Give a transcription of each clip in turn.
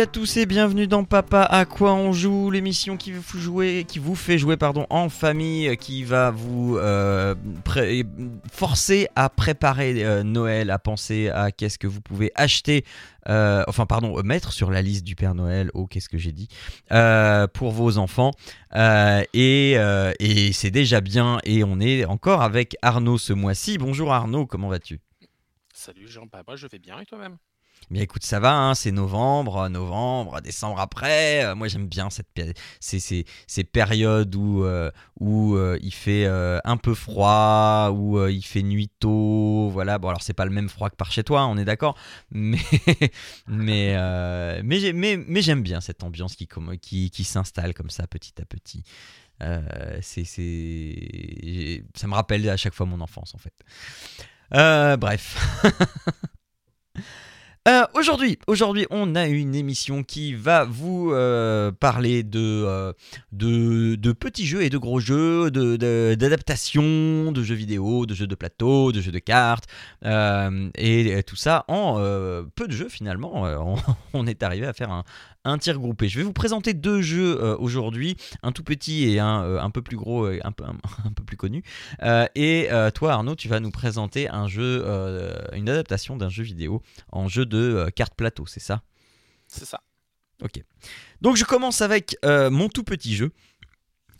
À tous et bienvenue dans Papa à quoi on joue, l'émission qui vous jouer, qui vous fait jouer pardon en famille, qui va vous euh, forcer à préparer euh, Noël, à penser à qu'est-ce que vous pouvez acheter, euh, enfin pardon, mettre sur la liste du Père Noël. Oh qu'est-ce que j'ai dit pour vos enfants et, et c'est déjà bien et on est encore avec Arnaud ce mois-ci. Bonjour Arnaud, comment vas-tu? Salut Jean, moi je vais bien et toi-même? Bien écoute, ça va, hein, c'est novembre, novembre, décembre après. Euh, moi j'aime bien cette ces, ces, périodes où, euh, où euh, il fait euh, un peu froid, où euh, il fait nuit tôt. Voilà, bon alors c'est pas le même froid que par chez toi, on est d'accord. Mais, mais, euh, mais, mais, mais j'aime bien cette ambiance qui, qui, s'installe comme ça petit à petit. Euh, c'est. Ça me rappelle à chaque fois mon enfance en fait. Euh, bref. Euh, aujourd'hui, aujourd'hui, on a une émission qui va vous euh, parler de, euh, de, de petits jeux et de gros jeux, de, de- d'adaptations, de jeux vidéo, de jeux de plateau, de jeux de cartes, et, tout ça en peu de jeux finalement. On, est arrivé à faire un, un tir groupé. Je vais vous présenter deux jeux aujourd'hui, un tout petit et un un peu plus gros, un peu, un, peu plus connu. Et toi, Arnaud, tu vas nous présenter un jeu, une adaptation d'un jeu vidéo en jeu de euh, carte plateau, c'est ça? C'est ça. Ok. Donc je commence avec euh, mon tout petit jeu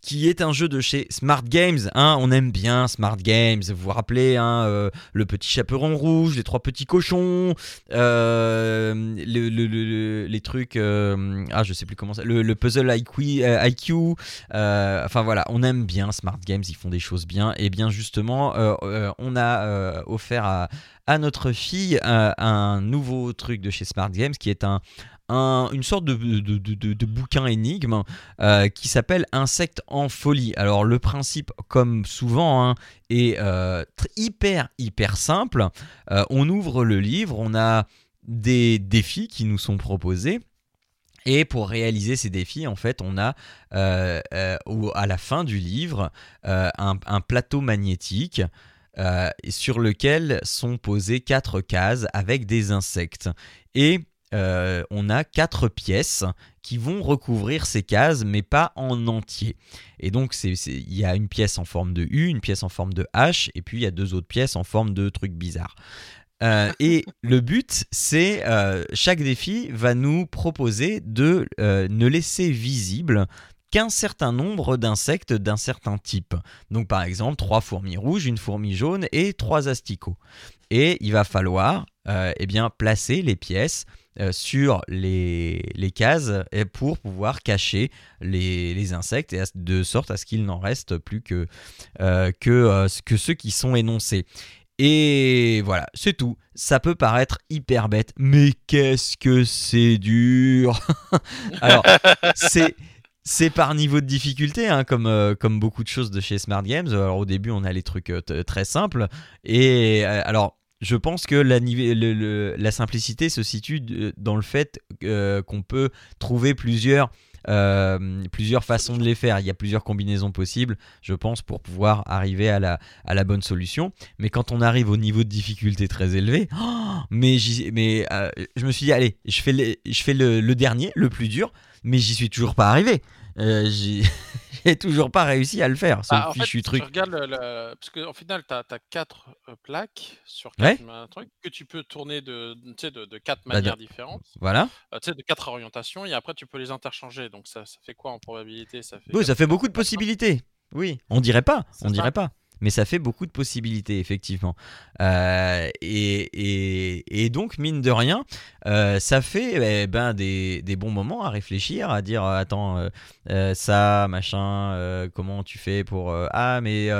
qui est un jeu de chez Smart Games. hein. on aime bien Smart Games. Vous vous rappelez hein, euh, le petit chaperon rouge, les trois petits cochons, euh, le- le- le- le- les trucs. euh, ah, je sais plus comment ça. Le, le puzzle IQ. enfin voilà, on aime bien Smart Games. Ils font des choses bien. Et bien justement, on a offert à, à notre fille un nouveau truc de chez Smart Games qui est un un- une sorte de, de, de- bouquin énigme euh, qui s'appelle Insectes en folie. Alors le principe, comme souvent, hein, est euh, hyper hyper simple. Euh, on ouvre le livre, on a des défis qui nous sont proposés. Et pour réaliser ces défis, en fait, on a à la fin du livre un, un plateau magnétique sur lequel sont posées quatre cases avec des insectes. Et euh, on a quatre pièces qui vont recouvrir ces cases, mais pas en entier. Et donc, il y a une pièce en forme de U, une pièce en forme de H, et puis il y a deux autres pièces en forme de trucs bizarres. Euh, et le but, c'est euh, chaque défi va nous proposer de ne laisser visible qu'un certain nombre d'insectes d'un certain type. Donc par exemple, trois fourmis rouges, une fourmi jaune et trois asticots. Et il va falloir euh, eh bien, placer les pièces euh, sur les, les cases pour pouvoir cacher les, les insectes de sorte à ce qu'il n'en reste plus que, euh, que, euh, que ceux qui sont énoncés. Et voilà, c'est tout. Ça peut paraître hyper bête, mais qu'est-ce que c'est dur Alors, c'est... C'est par niveau de difficulté, hein, comme, comme beaucoup de choses de chez Smart Games. Alors au début, on a les trucs très simples. Et alors, je pense que la, le- la simplicité se situe dans le fait euh, qu'on peut trouver plusieurs, euh, plusieurs façons de les faire. Il y a plusieurs combinaisons possibles, je pense, pour pouvoir arriver à la, bonne solution. Mais quand on arrive au niveau de difficulté très élevé, mais, mais euh, je me suis dit, allez, je fais, le, je fais le dernier, le plus dur, mais j'y suis toujours pas arrivé. Euh, J'ai toujours pas réussi à le faire, ce Bah, fait, fichu truc. tu regardes le, le- parce qu'au final, tu as, quatre euh, plaques sur Ouais. quatre ma- trucs que tu peux tourner de, de, Bah, de- manières différentes, Voilà. euh, de quatre orientations, et après tu peux les interchanger. Donc ça, ça fait quoi en probabilité? Ça fait, Oui, ça fait beaucoup de possibilités. Oui, on dirait pas, on ça. dirait pas. Mais ça fait beaucoup de possibilités, effectivement. Euh, et, et- et donc, mine de rien, euh, ça fait eh ben, des, des bons moments à réfléchir, à dire euh, attends, euh, ça, machin, comment tu fais pour. ah, mais.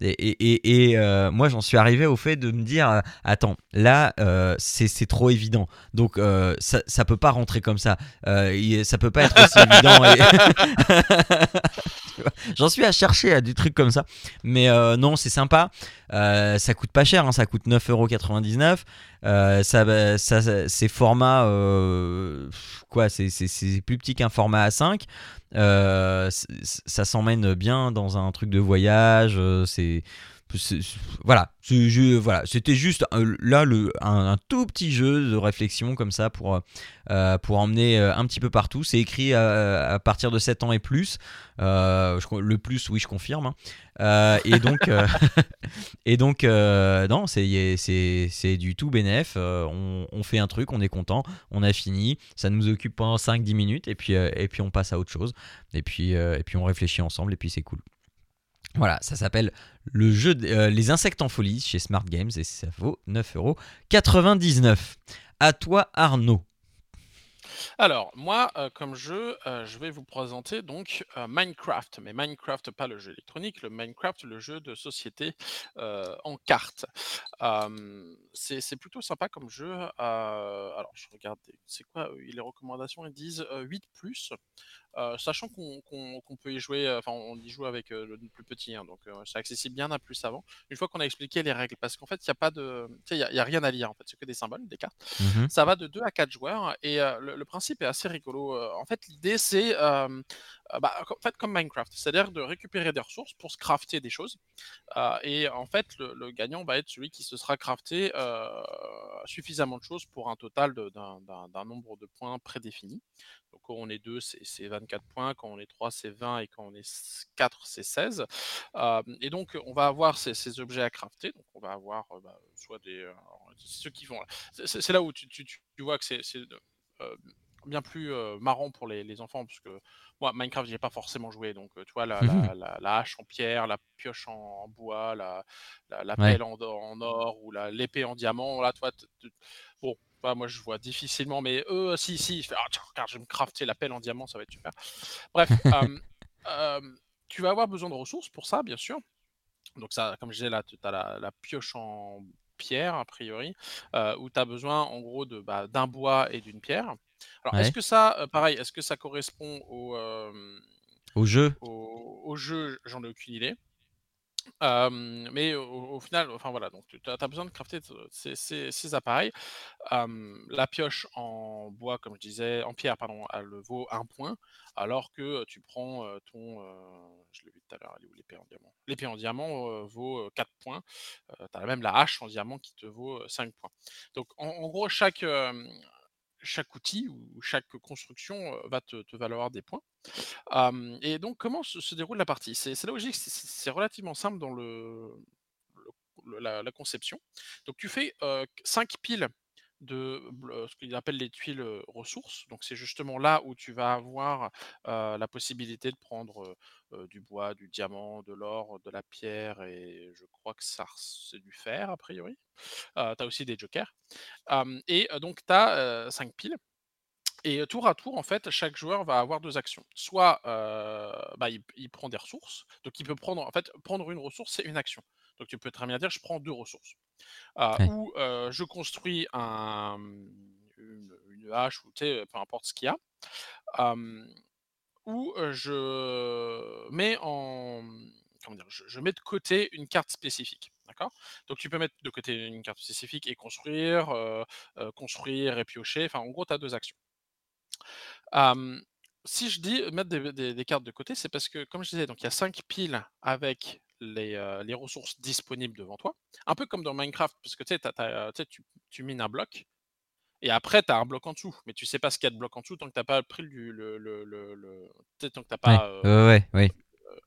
et et, moi, j'en suis arrivé au fait de me dire attends, là, c'est trop évident. Donc, ça, ça peut pas rentrer comme ça. Ça peut pas être aussi évident. J'en suis à chercher à des trucs comme ça. Mais euh, c'est sympa. Euh, ça coûte pas cher, hein, ça coûte 9,99€. Euh, ça, ça, c'est format. euh, quoi C'est plus petit qu'un format A5. Euh, ça s'emmène bien dans un truc de voyage. euh, c'est. Voilà, voilà, c'était juste euh, là le, un, tout petit jeu de réflexion comme ça pour, euh, pour emmener euh, un petit peu partout. C'est écrit à, partir de 7 ans et plus. Euh, le plus, oui, je confirme. hein. Euh, et donc, euh, et donc euh, non, c'est du tout bénéf. Euh, on, on fait un truc, on est content, on a fini. Ça nous occupe pendant 5-10 minutes et puis, euh, et puis on passe à autre chose. Et puis, euh, et puis on réfléchit ensemble et puis c'est cool. Voilà, ça s'appelle le jeu euh, Les insectes en folie chez Smart Games et ça vaut 9,99€. À toi Arnaud. Alors, moi, euh, comme jeu, euh, je vais vous présenter donc Minecraft, mais Minecraft, pas le jeu électronique, le Minecraft, le jeu de société en cartes. Euh, c'est plutôt sympa comme jeu. alors, je regarde, c'est quoi les recommandations Ils disent euh, 8 plus. Euh, sachant qu'on peut y jouer, euh, enfin on y joue avec euh, le plus petit, hein, donc c'est accessible bien à plus avant. Une fois qu'on a expliqué les règles, parce qu'en fait il n'y a pas de, il y a, il y a rien à lire en fait, c'est que des symboles, des cartes. Mhm. Ça va de 2 à 4 joueurs et le, le principe est assez rigolo. En fait, l'idée c'est bah, en fait, comme Minecraft, c'est-à-dire de récupérer des ressources pour se crafter des choses. Euh, et en fait, le, gagnant va être celui qui se sera crafté euh, suffisamment de choses pour un total d'un nombre de points prédéfini. Donc quand on est 2, c'est c'est 24 points, quand on est 3, c'est 20, et quand on est 4, c'est 16. Euh, et donc, on va avoir ces, objets à crafter. Donc, on va avoir bah, soit des. ceux qui vont. C'est là où tu, vois que c'est bien plus euh, marrant pour les, les enfants, parce que moi, Minecraft, j'y ai pas forcément joué. Donc, euh, tu vois, la, la- la- la hache en pierre, la pioche en, en bois, la, Ouais. pelle en, en or ou l'épée en diamant. Là, toi, bon. bah, moi, je vois difficilement, mais eux, si, si, je fais, ah, tiens, regarde, je vais me crafter la pelle en diamant, ça va être super. Bref, euh, euh, tu vas avoir besoin de ressources pour ça, bien sûr. Donc ça, comme je disais là, tu as la, la pioche en pierre, a priori, où tu as besoin en gros de, bah, d'un bois et d'une pierre. Alors, est-ce que ça, pareil, est-ce que ça correspond au, Au jeu. au, au jeu J'en ai aucune idée. Mais au, final, enfin voilà, donc tu as, besoin de crafter ces, appareils. La pioche en bois, comme je disais, en pierre, pardon, elle vaut un point, alors que tu prends ton, euh, je l'ai vu tout à l'heure, elle est où l'épée en diamant? L'épée en diamant vaut euh, 4 points. tu as même la hache en diamant qui te vaut euh, 5 points. Donc en, gros, chaque, chaque outil ou chaque construction va te, valoir des points. Et donc, comment se, déroule la partie? C'est logique, c'est- relativement simple dans le, la conception. Donc, tu fais 5 piles de bl- ce qu'ils appellent les tuiles euh, ressources. Donc, c'est justement là où tu vas avoir euh, la possibilité de prendre euh, euh, du bois, du diamant, de l'or, de la pierre et je crois que ça c'est du fer a priori. tu as aussi des jokers. Euh, et euh, donc, tu as 5 piles. Et tour à tour, en fait, chaque joueur va avoir deux actions. Soit euh, bah, il, il prend des ressources, donc il peut prendre, en fait, prendre une ressource, c'est une action. Donc tu peux très bien dire, je prends deux ressources. Euh, Ouais. Ou euh, je construis un, une, une hache, ou peu importe ce qu'il y a. Ou euh, je mets en comment dire, je, je mets de côté une carte spécifique, d'accord? Donc tu peux mettre de côté une carte spécifique et construire, euh, euh, construire et piocher. Enfin, en gros, tu as deux actions. Euh, si je dis mettre des, des- des cartes de côté, c'est parce que, comme je disais, donc il y a 5 piles avec les, euh, les ressources disponibles devant toi. Un peu comme dans Minecraft, parce que tu sais, t'as- t'as- tu sais, tu, tu mines un bloc, et après, tu as un bloc en dessous, mais tu sais pas ce qu'il y a de bloc en dessous tant que tu pas pris le, le, le, le- le- tu sais, tant que t'as Ouais. pas euh, Ouais, ouais, ouais.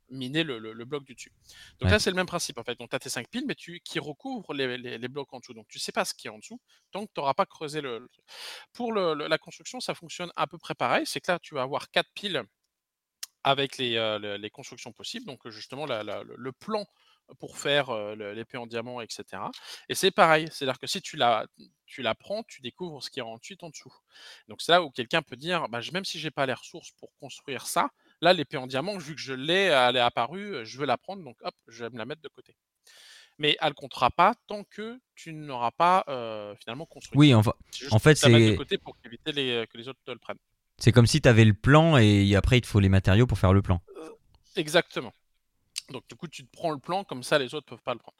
miné le, bloc du dessus. Donc là, c'est le même principe en fait. Donc tu as tes 5 piles, mais tu, qui recouvrent les, les- les blocs en dessous. Donc tu sais pas ce qu'il y a en dessous tant que tu n'auras pas creusé le. Pour la construction, ça fonctionne à peu près pareil. C'est que là, tu vas avoir 4 piles avec les, euh, le- les constructions possibles. Donc justement, la- la- le, plan pour faire euh, l'épée en diamant, etc. Et c'est pareil, c'est-à-dire que si tu la, tu la prends, tu découvres ce qu'il y a ensuite en dessous. Donc c'est là où quelqu'un peut dire, bah, même si j'ai pas les ressources pour construire ça, là l'épée en diamant, vu que je l'ai, elle est apparue, je veux la prendre, donc hop, je vais me la mettre de côté. Mais elle comptera pas tant que tu n'auras pas euh, finalement construit. Oui, juste en fait, c'est- de côté pour éviter les, que les autres te le prennent. C'est comme si tu avais le plan et après il te faut les matériaux pour faire le plan. Exactement. Donc du coup, tu te prends le plan, comme ça les autres peuvent pas le prendre.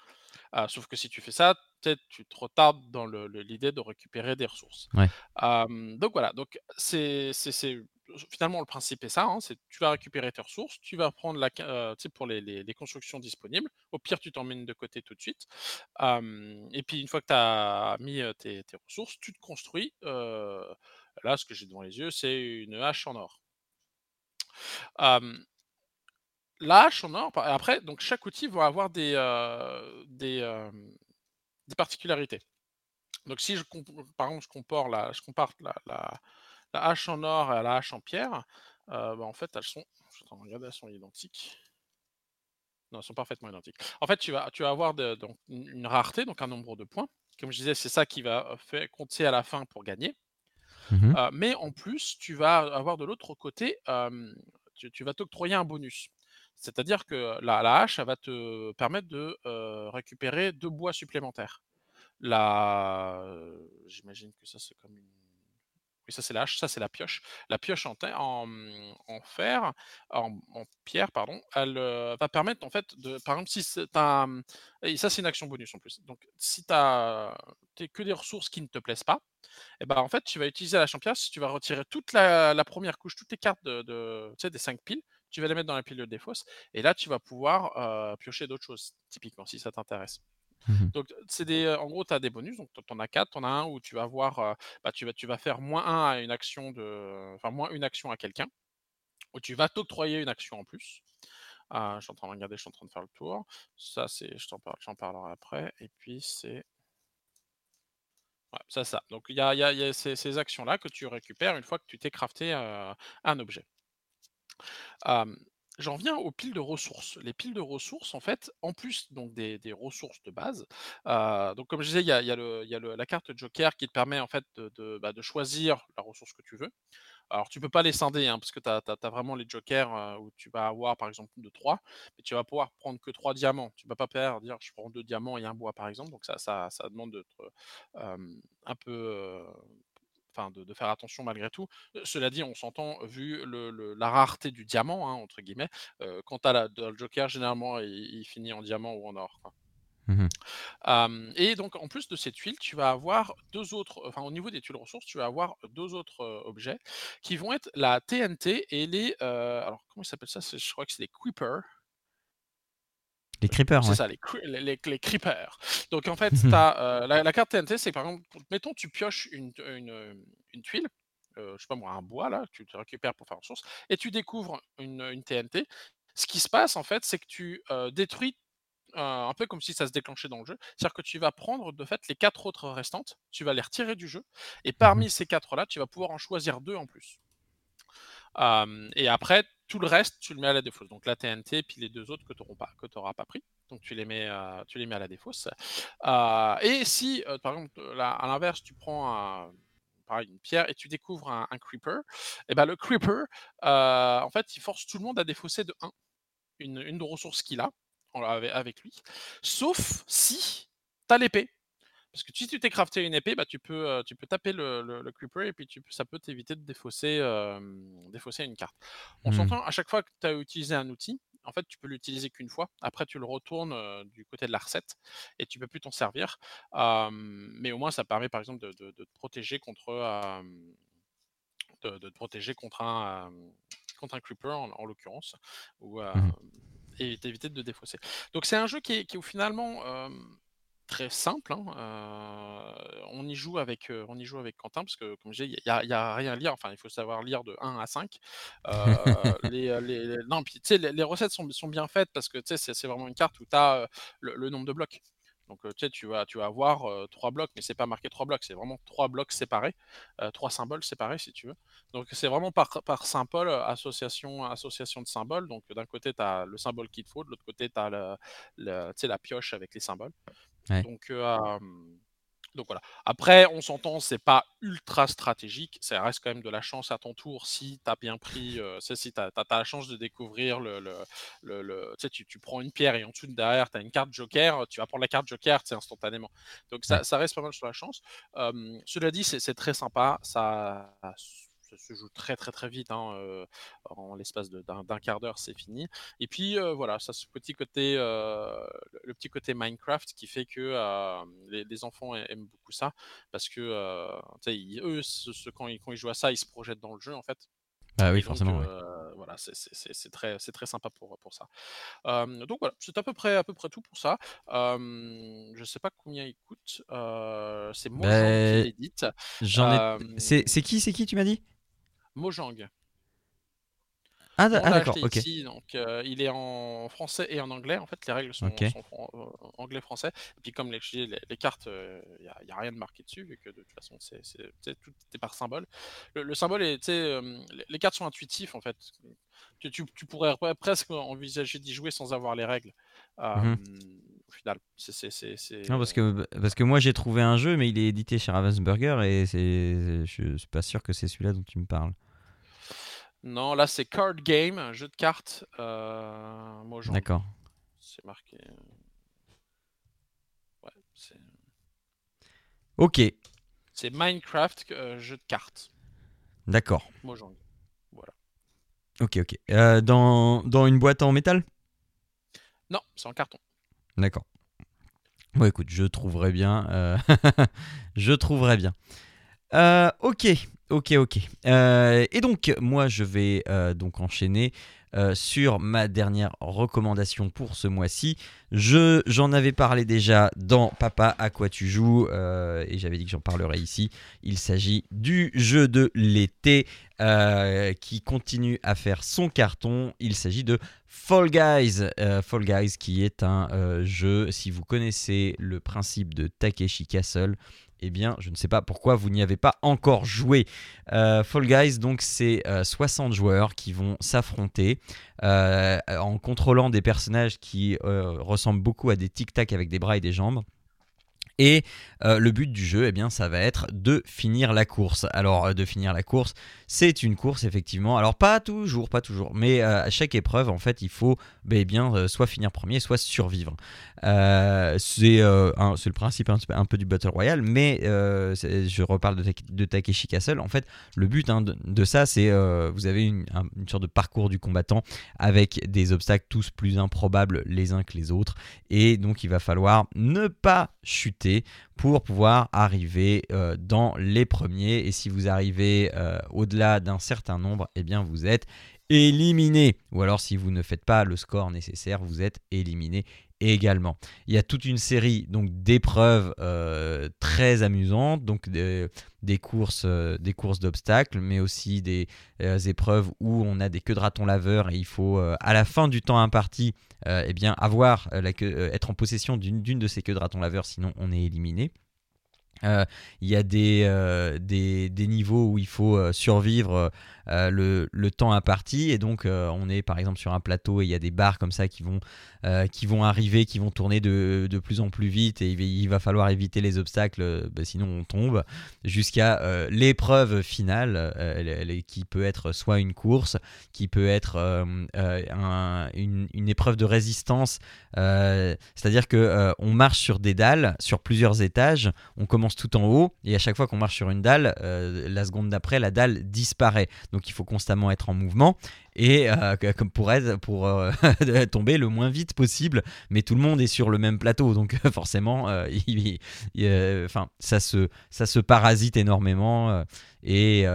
Ah, sauf que si tu fais ça, peut-être tu te retardes dans l'idée de récupérer des ressources. Ouais. Donc voilà, donc c'est finalement le principe est ça, hein, c'est tu vas récupérer tes ressources, tu vas prendre la sais pour les les les constructions disponibles. Au pire, tu t'emmènes de côté tout de suite. Et puis une fois que tu as mis, heu, tes tes ressources, tu te construis, heu, là ce que j'ai devant les yeux, c'est une hache en or. La hache en or, après, donc chaque outil va avoir des, des, particularités. Donc si je par exemple, je compare la je compare la la hache en or à la hache en pierre, bah, en fait, elles sont elles sont identiques. Non, elles sont parfaitement identiques. En fait, tu vas tu vas avoir donc une rareté, donc un nombre de points. Comme je disais, c'est ça qui va, compter à la fin pour gagner. Mmh Heu, mais en plus, tu vas avoir de l'autre côté, tu vas t'octroyer un bonus. C'est-à-dire que la hache, elle va te permettre de, récupérer 2 bois supplémentaires. J'imagine que ça, c'est comme une ça, c'est la hache, ça, c'est la pioche. La pioche en en, en fer, en pierre, pardon, elle, heu, va permettre, en fait, de par exemple, si mmh et ça, c'est une action bonus, en plus. Donc si tu as que des ressources qui ne te plaisent pas, et ben, en fait, tu vas utiliser la champiasse, tu vas retirer toute la 1 couche, toutes tes cartes de des 5 piles, tu vas les mettre dans la pile de défausse et là, tu vas pouvoir, heu, piocher d'autres choses, typiquement, si ça t'intéresse. Mmh Donc, c'est des, en gros, tu as des bonus, donc tu en as 4, tu en as un où tu vas avoir, heu, bah, tu vas faire -1 à une action de enfin, -1 action à quelqu'un, où tu vas t'octroyer une action en plus. Heu, je suis en train de regarder, je suis en train de faire le tour. Ça, c'est je t'en parle j'en parlerai après et puis c'est c'est ça. Donc il y a ces actions-là que tu récupères une fois que tu t'es crafté, un objet. J'en viens aux piles de ressources. Les piles de ressources, en fait, en plus donc des ressources de base, heu, donc comme je disais, il y a la carte joker qui te permet en fait de bah, choisir la ressource que tu veux. Alors tu peux pas les scinder, hein, parce que tu as vraiment les jokers, heu, où tu vas avoir par exemple de 3, mais tu vas pouvoir prendre que 3 diamants. Tu vas pas pouvoir dire: «Je prends 2 diamants et un bois», par exemple, donc ça ça demande d'être, hem, un peu, enfin de de faire attention malgré tout. Heu, cela dit, on s'entend, vu le le la «rareté du diamant», hein, entre guillemets, heu, quand tu as la le joker généralement il il finit en diamant ou en or, quoi. Mmh et donc en plus de ces tuiles, tu vas avoir 2 autres enfin au niveau des tuiles ressources, tu vas avoir 2 autres, objets qui vont être la TNT et les, alors comment ils s'appellent ça? Je crois que c'est les creepers. Les creepers, C'est ouais. ça, les les creepers. Donc en fait, as, la la carte TNT, c'est par exemple, mettons tu pioches une tuile, heu, je sais pas moi, un bois là, tu récupères pour faire une source et tu découvres une, une TNT. Ce qui se passe en fait, c'est que tu, heu, détruis un peu comme si ça se déclenchait dans le jeu. C'est-à-dire que tu vas prendre de fait les 4 autres restantes, tu vas les retirer du jeu et Mmh parmi ces 4 là, tu vas pouvoir en choisir 2 en plus. Et après tout le reste, tu le mets à la défausse. Donc la TNT puis les 2 autres que tu pas que tu auras pas pris. Donc tu les mets, tu les mets à la défausse. Et si, par exemple, à l'inverse, tu prends une pierre et tu découvres un creeper et ben le creeper, en fait, il force tout le monde à défausser de 1 une une ressource qu'il a avec lui, sauf si tu as l'épée. Parce que si tu t'es crafté une épée, bah, tu peux, tu peux taper le le le creeper et puis tu ça peut t'éviter de défausser, une carte. On Mmh. s'entend, à chaque fois que tu as utilisé un outil, en fait, tu peux l'utiliser qu'une fois. Après, tu le retournes, du côté de la recette et tu peux plus t'en servir. Mais au moins, ça permet, par exemple, de de de te protéger contre, de de te protéger contre un, contre un creeper en en l'occurrence ou, Mmh et d'éviter de défausser. Donc c'est un jeu qui est qui est finalement, très simple, hein, on y joue avec, on y joue avec Quentin parce que comme je disais, il y a il y a rien à lire, enfin il faut savoir lire de 1 à 5. Heu, les, heu, les les non puis les les recettes sont sont bien faites parce que c'est vraiment une carte où tu as, le le nombre de blocs. Donc, tu sais, tu vas tu vas avoir, 3 blocs, mais c'est pas marqué 3 blocs, c'est vraiment 3 blocs séparés, 3 symboles séparés si tu veux. Donc c'est vraiment par par symbole, association association de symboles. Donc d'un côté, tu as le symbole qu'il te faut, de l'autre côté, tu as le le la pioche avec les symboles. Ouais. Donc, voilà. Après, on s'entend, c'est pas ultra stratégique, ça reste quand même de la chance à ton tour si tu as bien pris, sais, si tu as la chance de découvrir le le le le tu sais, tu tu prends une pierre et en dessous derrière, tu as une carte joker, tu vas prendre la carte joker, instantanément. Donc ça ça reste pas mal sur la chance. Cela dit, c'est c'est très sympa, ça se joue très très très vite. Hein, en l'espace d'un quart d'heure, c'est fini. Et puis voilà, ça ce petit côté, le petit côté Minecraft qui fait que les, enfants aiment beaucoup ça parce que eux, quand, ils, quand ils jouent à ça, ils se projettent dans le jeu en fait. Ah oui, forcément. voilà, c'est très, très sympa pour, pour ça. donc voilà, c'est à peu près, à peu près tout pour ça. je ne sais pas combien il coûte. c'est Mojang qui l'édite. J'en ai... C'est qui, c'est qui, tu m'as dit? Mojang. Ah, ah d'accord, ok. donc, euh, il est en français et en anglais. En fait, les règles sont, euh, anglais-français. Et puis, comme les, les, cartes, il euh, n'y a, rien de marqué dessus, vu que de toute façon, c'est, tout est par symbole. Le, symbole est, les cartes sont intuitives, en fait. Tu, tu, pourrais presque envisager d'y jouer sans avoir les règles. Mmh au final, c'est. Non, parce que, parce que moi, j'ai trouvé un jeu, mais il est édité chez Ravensburger, et je suis pas sûr que c'est celui-là dont tu me parles. Non, là c'est Card Game, un jeu de cartes. Euh, D'accord. C'est marqué. Ouais, c'est. Ok. C'est Minecraft, euh, jeu de cartes. D'accord. Mojang. Voilà. Ok, ok. Euh, dans, dans une boîte en métal? Non, c'est en carton. D'accord. Bon, écoute, je trouverai bien. je trouverai bien. ok, Ok, ok. Euh, et donc, moi, je vais euh, donc enchaîner euh, sur ma dernière recommandation pour ce mois-ci. Je, j'en avais parlé déjà dans Papa à quoi tu joues et j'avais dit que j'en parlerai ici. Il s'agit du jeu de l'été qui continue à faire son carton. Il s'agit de Fall Guys. Fall Guys qui est un jeu, si vous connaissez le principe de Takeshi Castle, eh bien, je ne sais pas pourquoi vous n'y avez pas encore joué. Euh, Fall Guys, donc, c'est 60 euh, joueurs qui vont s'affronter euh, en contrôlant des personnages qui ressemblent beaucoup à des tic-tac avec des bras et des jambes. Et euh, le but du jeu, eh bien, ça va être de finir la course. Alors, euh, de finir la course, c'est une course, effectivement. Alors, pas toujours, pas toujours. Mais euh, à chaque épreuve, en fait, il faut bah, eh bien, soit finir premier, soit survivre. c'est le principe un, peu du Battle Royale. Mais je reparle de, Takeshi Castle. En fait, le but hein, de, ça, c'est vous avez une, une, sorte de parcours du combattant avec des obstacles tous plus improbables les uns que les autres. Et donc, il va falloir ne pas chuter pour pouvoir arriver euh, dans les premiers. Et si vous arrivez euh, au-delà d'un certain nombre, eh bien vous êtes éliminé. Ou alors si vous ne faites pas le score nécessaire, vous êtes éliminé également. Il y a toute une série donc d'épreuves euh, très amusantes, donc des, courses, des courses d'obstacles, mais aussi des épreuves où on a des queues de raton laveurs et il faut à la fin du temps imparti euh, eh bien, avoir euh, euh, être en possession d'une de ces queues de raton laveur, sinon on est éliminé. Il y a des, des, niveaux où il faut survivre le, le, temps imparti et donc on est par exemple sur un plateau et il y a des barres comme ça qui vont euh, qui vont arriver, qui vont tourner de, de, plus en plus vite et il va falloir éviter les obstacles, euh, bah, sinon on tombe, jusqu'à euh, l'épreuve finale, qui peut être soit une course, qui peut être une, une, épreuve de résistance, c'est-à-dire que on marche sur des dalles, sur plusieurs étages, on commence tout en haut et à chaque fois qu'on marche sur une dalle, la seconde d'après, la dalle disparaît. Il faut constamment être en mouvement et euh, comme pour être, pour euh, tomber le moins vite possible mais tout le monde est sur le même plateau donc forcément euh, enfin ça se ça se parasite énormément et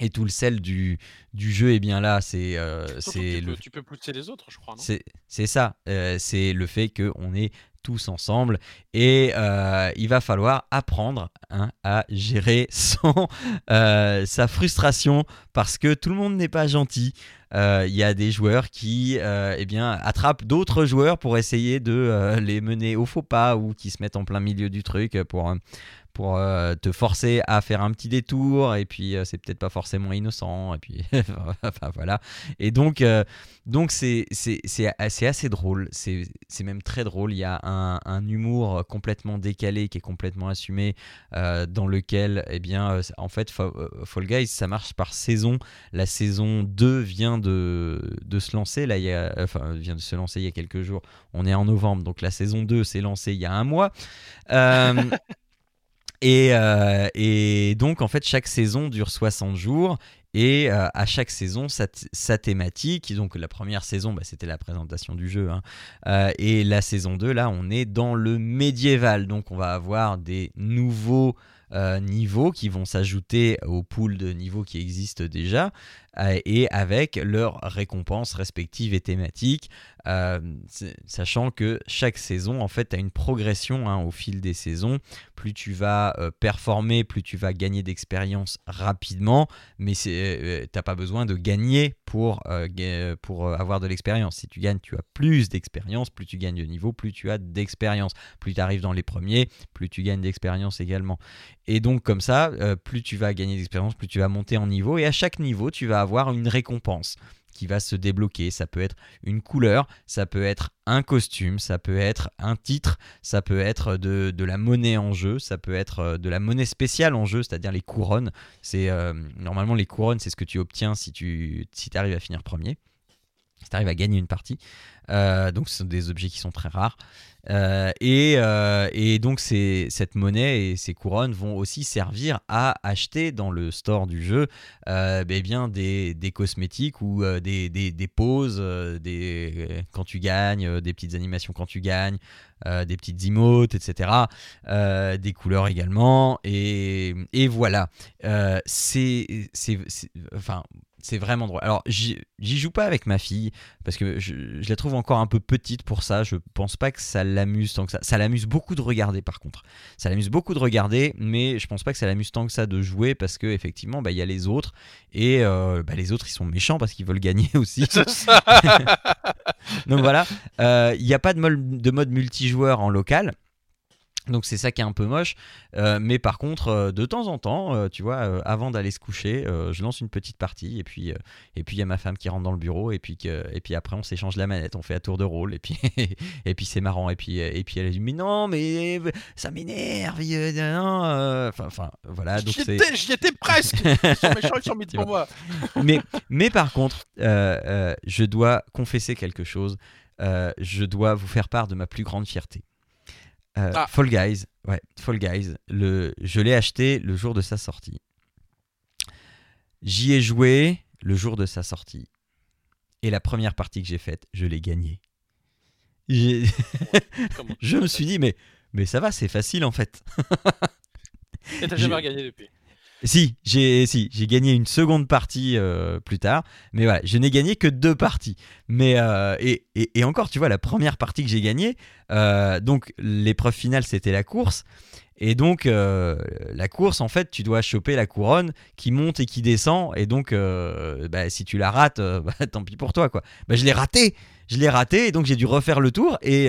et tout le sel du, du jeu est bien là. C'est c'est le... tu peux pousser les autres, je crois. C'est ça. c'est le fait qu'on est tous ensemble. Et euh, il va falloir apprendre hein, à gérer euh, sa frustration parce que tout le monde n'est pas gentil. Euh, il y a des joueurs qui eh bien, attrapent d'autres joueurs pour essayer de les mener au faux pas ou qui se mettent en plein milieu du truc pour pour euh, te forcer à faire un petit détour et puis euh, c'est peut-être pas forcément innocent et puis enfin voilà. Et donc euh, donc c'est c'est assez drôle. C'est même très drôle. Il y a un, un, humour complètement décalé qui est complètement assumé dans lequel eh bien en fait Fall Guys ça marche par saison. La saison 2 vient de, de se lancer là il y a, enfin vient de se lancer il y a quelques jours on est en novembre donc la saison 2 s'est lancée il y a un mois Et, euh, et, donc, en fait, chaque saison dure 60 jours. Et euh, à chaque saison, sa, sa, thématique. Donc, la première saison, bah, c'était la présentation du jeu. Hein. Euh, et la saison 2, là, on est dans le médiéval. Donc, on va avoir des nouveaux euh, niveaux qui vont s'ajouter au pool de niveaux qui existent déjà euh, et avec leurs récompenses respectives et thématiques, euh, sachant que chaque saison en fait a une progression hein, au fil des saisons. Plus tu vas performer, plus tu vas gagner d'expérience rapidement, mais tu n'as pas besoin de gagner pour, pour avoir de l'expérience. Si tu gagnes, tu as plus d'expérience, plus tu gagnes de niveau, plus tu as d'expérience. Plus tu arrives dans les premiers, plus tu gagnes d'expérience également. Et donc comme ça, euh, plus tu vas gagner d'expérience, plus tu vas monter en niveau. Et à chaque niveau, tu vas avoir une récompense qui va se débloquer. Ça peut être une couleur, ça peut être un costume, ça peut être un titre, ça peut être de, la monnaie en jeu, ça peut être euh, de la monnaie spéciale en jeu, c'est-à-dire les couronnes. C'est euh, normalement les couronnes, c'est ce que tu obtiens si tu si arrives à finir premier si tu arrives à gagner une partie. Euh, donc ce sont des objets qui sont très rares. Euh, et, euh, et, donc cette monnaie et ces couronnes vont aussi servir à acheter dans le store du jeu ben bien des, des, cosmétiques ou des, des, des poses des, quand tu gagnes, des petites animations quand tu gagnes, des petites emotes, etc. des couleurs également. Et, et voilà. c'est, enfin, c'est vraiment drôle. Alors, j'y joue pas avec ma fille parce que je, la trouve encore un peu petite pour ça. Je pense pas que ça l'amuse tant que ça. Ça l'amuse beaucoup de regarder par contre. Ça l'amuse beaucoup de regarder, mais je pense pas que ça l'amuse tant que ça de jouer parce que effectivement, bah, il y a les autres et euh, bah, les autres ils sont méchants parce qu'ils veulent gagner aussi. Donc voilà, euh, il n'y a pas de de mode multijoueur en local. Donc c'est ça qui est un peu moche, euh, mais par contre euh, de temps en temps, euh, tu vois, avant d'aller se coucher, je lance une petite partie et puis et puis il y a ma femme qui rentre dans le bureau et puis et puis après on s'échange la manette, on fait à tour de rôle et puis et puis c'est marrant et puis et puis elle dit mais non mais ça m'énerve, enfin enfin voilà donc j'y étais presque, ils sont méchants ils sont mis pour moi. mais mais par contre je dois confesser quelque chose, je dois vous faire part de ma plus grande fierté. Euh, ah. Fall Guys, ouais, Fall Guys, le, je l'ai acheté le jour de sa sortie. J'y ai joué le jour de sa sortie. Et la première partie que j'ai faite, je l'ai gagnée. je me suis dit, mais, mais ça va, c'est facile en fait. Et t'as jamais gagné depuis? Si, j'ai si, j'ai gagné une seconde partie euh, plus tard, mais voilà, je n'ai gagné que deux parties. Mais euh, et, et, encore, tu vois, la première partie que j'ai gagnée, euh, donc l'épreuve finale, c'était la course. Et donc la course, en fait, tu dois choper la couronne qui monte et qui descend. Et donc, bah, si tu la rates, bah, tant pis pour toi, quoi. Bah, je l'ai raté je l'ai raté et donc j'ai dû refaire le tour et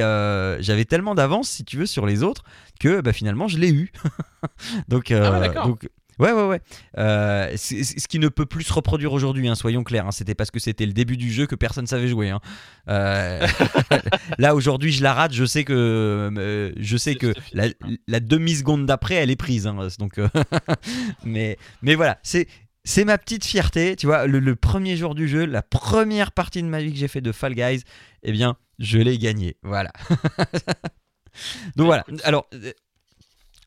j'avais tellement d'avance si tu veux sur les autres que bah, finalement je l'ai eu donc, ah donc Ouais, ouais, ouais. Euh, ce qui ne peut plus se reproduire aujourd'hui, hein, soyons clairs. Hein. C'était parce que c'était le début du jeu que personne savait jouer. Hein. Euh, là, aujourd'hui, je la rate. Je sais que, euh, je sais que la, demi-seconde d'après, elle est prise. donc, mais, mais voilà, c'est. C'est ma petite fierté, tu vois, le, premier jour du jeu, la première partie de ma vie que j'ai fait de Fall Guys, eh bien, je l'ai gagné, voilà. Donc voilà, alors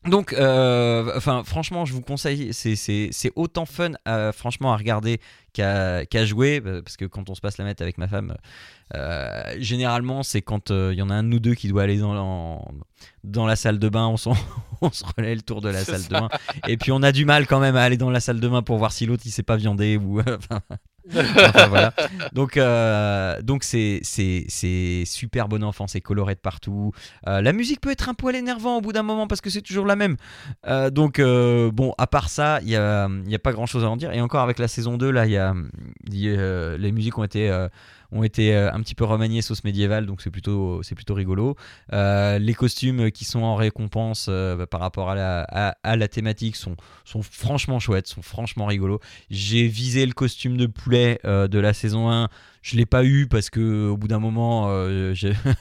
donc, euh, enfin, franchement, je vous conseille, c'est autant fun, franchement, à regarder qu'à jouer, euh, parce que quand on se passe la mettre avec ma femme, euh, généralement, c'est quand il y en a un de nous deux qui doit aller dans, dans la salle de bain, on, on se relaie le tour de la salle de bain, et puis on a du mal quand même à aller dans la salle de bain pour voir si l'autre il s'est pas viandé ou. Donc, euh, donc c'est, c'est, c'est super bon enfant, c'est coloré de partout. Euh, la musique peut être un poil énervant au bout d'un moment parce que c'est toujours la même. Euh, donc, bon, à part ça, il n'y a, y a pas grand chose à en dire. Et encore avec la saison 2, là, y a, les musiques ont été ont été euh, un petit peu remaniés sauce médiévale, donc c'est plutôt, c'est plutôt rigolo. Euh, les costumes qui sont en récompense euh, bah, par rapport à la, à, la thématique sont, sont franchement chouettes, sont franchement rigolos. J'ai visé le costume de poulet de la saison 1, je l'ai pas eu parce que au bout d'un moment,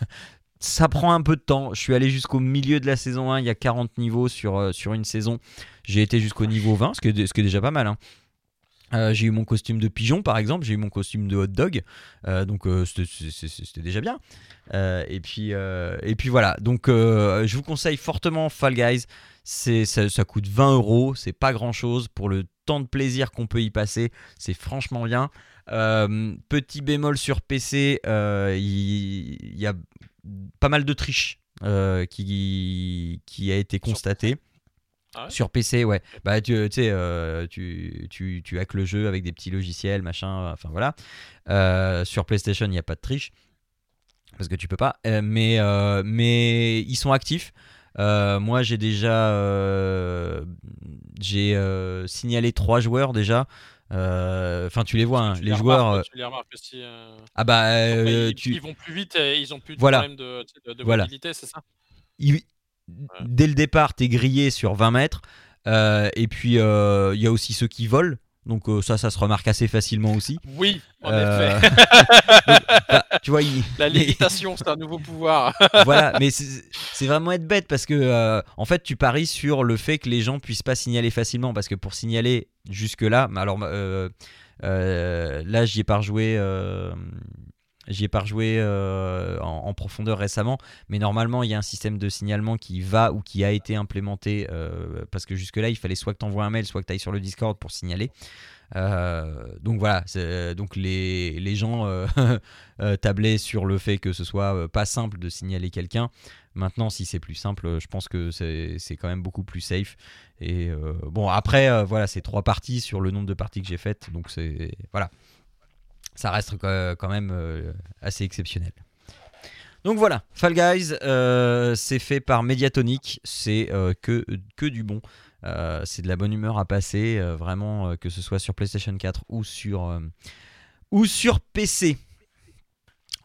ça prend un peu de temps. Je suis allé jusqu'au milieu de la saison 1, il y a 40 niveaux sur, sur une saison. J'ai été jusqu'au niveau 20, ce qui, est, ce qui est déjà pas mal. Hein. Euh, j'ai eu mon costume de pigeon par exemple, j'ai eu mon costume de hot dog, euh, donc euh, c'était- déjà bien. Et, puis, et puis voilà, donc je vous conseille fortement Fall Guys, ça, ça coûte 20 euros, c'est pas grand chose pour le temps de plaisir qu'on peut y passer, c'est franchement bien. Petit bémol sur PC, il y, a pas mal de triches qui, qui a été constatée. Ah ouais Sur PC, ouais. Bah, tu tu sais, euh, tu, tu, tu hackes le jeu avec des petits logiciels, machin, enfin voilà. Euh, sur PlayStation, il n'y a pas de triche. Parce que tu peux pas. Euh, mais, euh, mais ils sont actifs. Moi, j'ai déjà j'ai signalé trois joueurs déjà. Enfin, tu les vois, hein, Tu les joueurs. remarques, tu les remarques aussi. ah bah, ils, tu, ils vont plus vite et ils ont plus de Voilà. problème de, Voilà. mobilité, c'est ça? Il- dès le départ, tu es grillé sur 20 mètres. Euh, et puis, euh, il y a aussi ceux qui volent. Donc, euh, ça, ça se remarque assez facilement aussi. Oui, en Euh, effet. bah, tu vois, il- La lévitation, c'est un nouveau pouvoir. voilà, mais c'est vraiment être bête parce que euh, en fait, tu paries sur le fait que les gens puissent pas signaler facilement parce que pour signaler jusque là, alors euh, euh, là, j'y ai pas rejoué. J'y ai pas rejoué euh, en, profondeur récemment, mais normalement il y a un système de signalement qui va ou qui a été implémenté euh, parce que jusque-là il fallait soit que tu envoies un mail, soit que tu ailles sur le Discord pour signaler. Euh, donc voilà, donc les, les gens tablaient sur le fait que ce soit pas simple de signaler quelqu'un. Maintenant, si c'est plus simple, je pense que c'est quand même beaucoup plus safe. Et bon, après, voilà, c'est trois parties sur le nombre de parties que j'ai faites, donc c'est voilà, ça reste quand même euh, assez exceptionnel. Donc voilà, Fall Guys, euh, c'est fait par Mediatonic, c'est euh, que, du bon. C'est de la bonne humeur à passer, vraiment, que ce soit sur PlayStation 4 ou sur, euh, ou sur PC.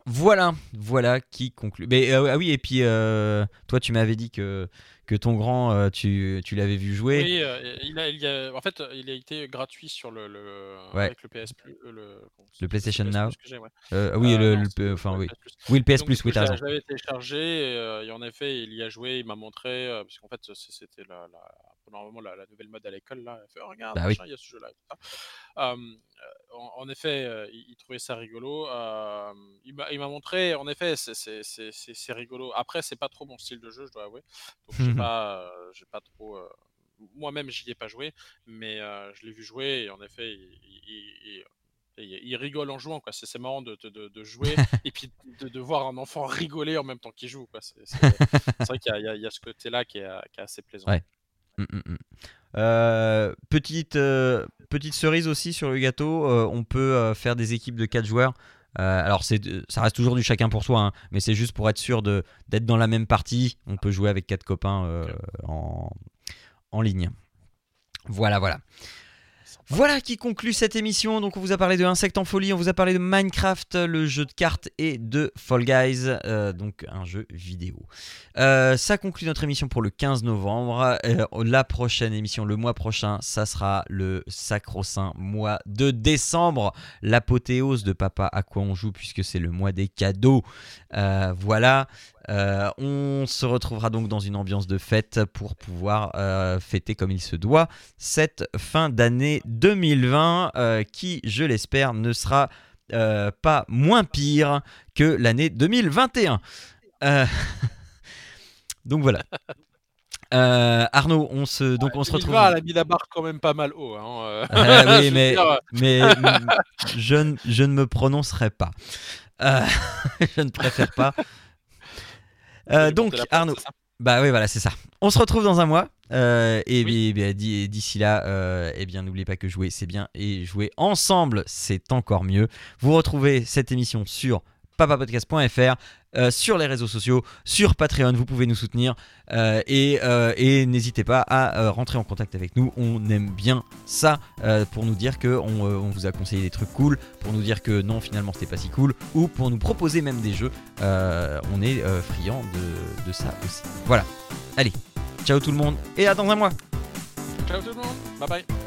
Voilà, voilà qui conclut. Mais euh, ah oui, et puis euh, toi, tu m'avais dit que, que ton grand, euh, tu, tu l'avais vu jouer. Oui, euh, il a, il a- en fait, il a été gratuit sur le, le Ouais. avec le PS Plus, euh, le, Le PlayStation PS Now. Plus ouais. Euh, oui, Euh, le, non, le- enfin oui, PS Plus. oui, le PS Donc, Plus, oui, t'as je l'avais téléchargé et, euh, et en effet, il y a joué, il m'a montré, euh, parce qu'en fait, c'était la, la, normalement la, la nouvelle mode à l'école. Là, il fait, Oh, regarde, Bah oui. il y a ce jeu-là. Euh, en, en effet, euh, il, il trouvait ça rigolo. il m'a il m'a montré, en effet, c'est- rigolo. Après, c'est pas trop mon style de jeu, je dois avouer. Donc, j'ai pas, euh, j'ai pas trop. Moi-même, j'y ai pas joué, mais euh, je l'ai vu jouer et en effet, il, il- il- il- il rigole en jouant. quoi. C'est marrant de, de- jouer et puis de, de voir un enfant rigoler en même temps qu'il joue. quoi. C'est vrai qu'il y, y a- ce côté-là qui est, qui est assez plaisant. Ouais. Mm, mm, mm. Euh, petite, euh, petite cerise aussi sur le gâteau, euh, on peut faire des équipes de 4 joueurs. Alors c'est, ça reste toujours du chacun pour soi, hein, mais c'est juste pour être sûr de, d'être dans la même partie. On peut jouer avec 4 copains en, en ligne. Voilà, voilà. Voilà qui conclut cette émission. Donc on vous a parlé de Insectes en folie, on vous a parlé de Minecraft, le jeu de cartes et de Fall Guys, euh, donc un jeu vidéo. Euh, ça conclut notre émission pour le 15 novembre. Euh, la prochaine émission, le mois prochain, ça sera le sacro-saint mois de décembre, l'apothéose de Papa à quoi on joue puisque c'est le mois des cadeaux. Voilà. Euh, on se retrouvera donc dans une ambiance de fête pour pouvoir euh, fêter comme il se doit cette fin d'année 2020 euh, qui, je l'espère, ne sera pas moins pire que l'année 2021. Euh, donc voilà. Euh, Arnaud, on se, donc on se retrouve. 2020, elle a mis la barre quand même pas mal haut. hein, euh. Ah oui, mais, dire, mais je, ne- je ne me prononcerai pas. Euh, je ne préfère pas. Euh, donc, Arnaud, bah oui, voilà, c'est ça. On se retrouve dans un mois. euh, et Oui. d'ici là, euh, eh bien, n'oubliez pas que jouer, c'est bien. Et jouer ensemble, c'est encore mieux. Vous retrouvez cette émission sur papapodcast.fr, euh, sur les réseaux sociaux, sur Patreon. Vous pouvez nous soutenir. euh, et euh, et n'hésitez pas à rentrer en contact avec nous. On aime bien ça pour nous dire que on, vous a conseillé des trucs cool, pour nous dire que non, finalement, c'était pas si cool, ou pour nous proposer même des jeux. On est friand de, de ça aussi. Voilà. Allez, ciao tout le monde et à dans un mois. Ciao tout le monde. Bye bye.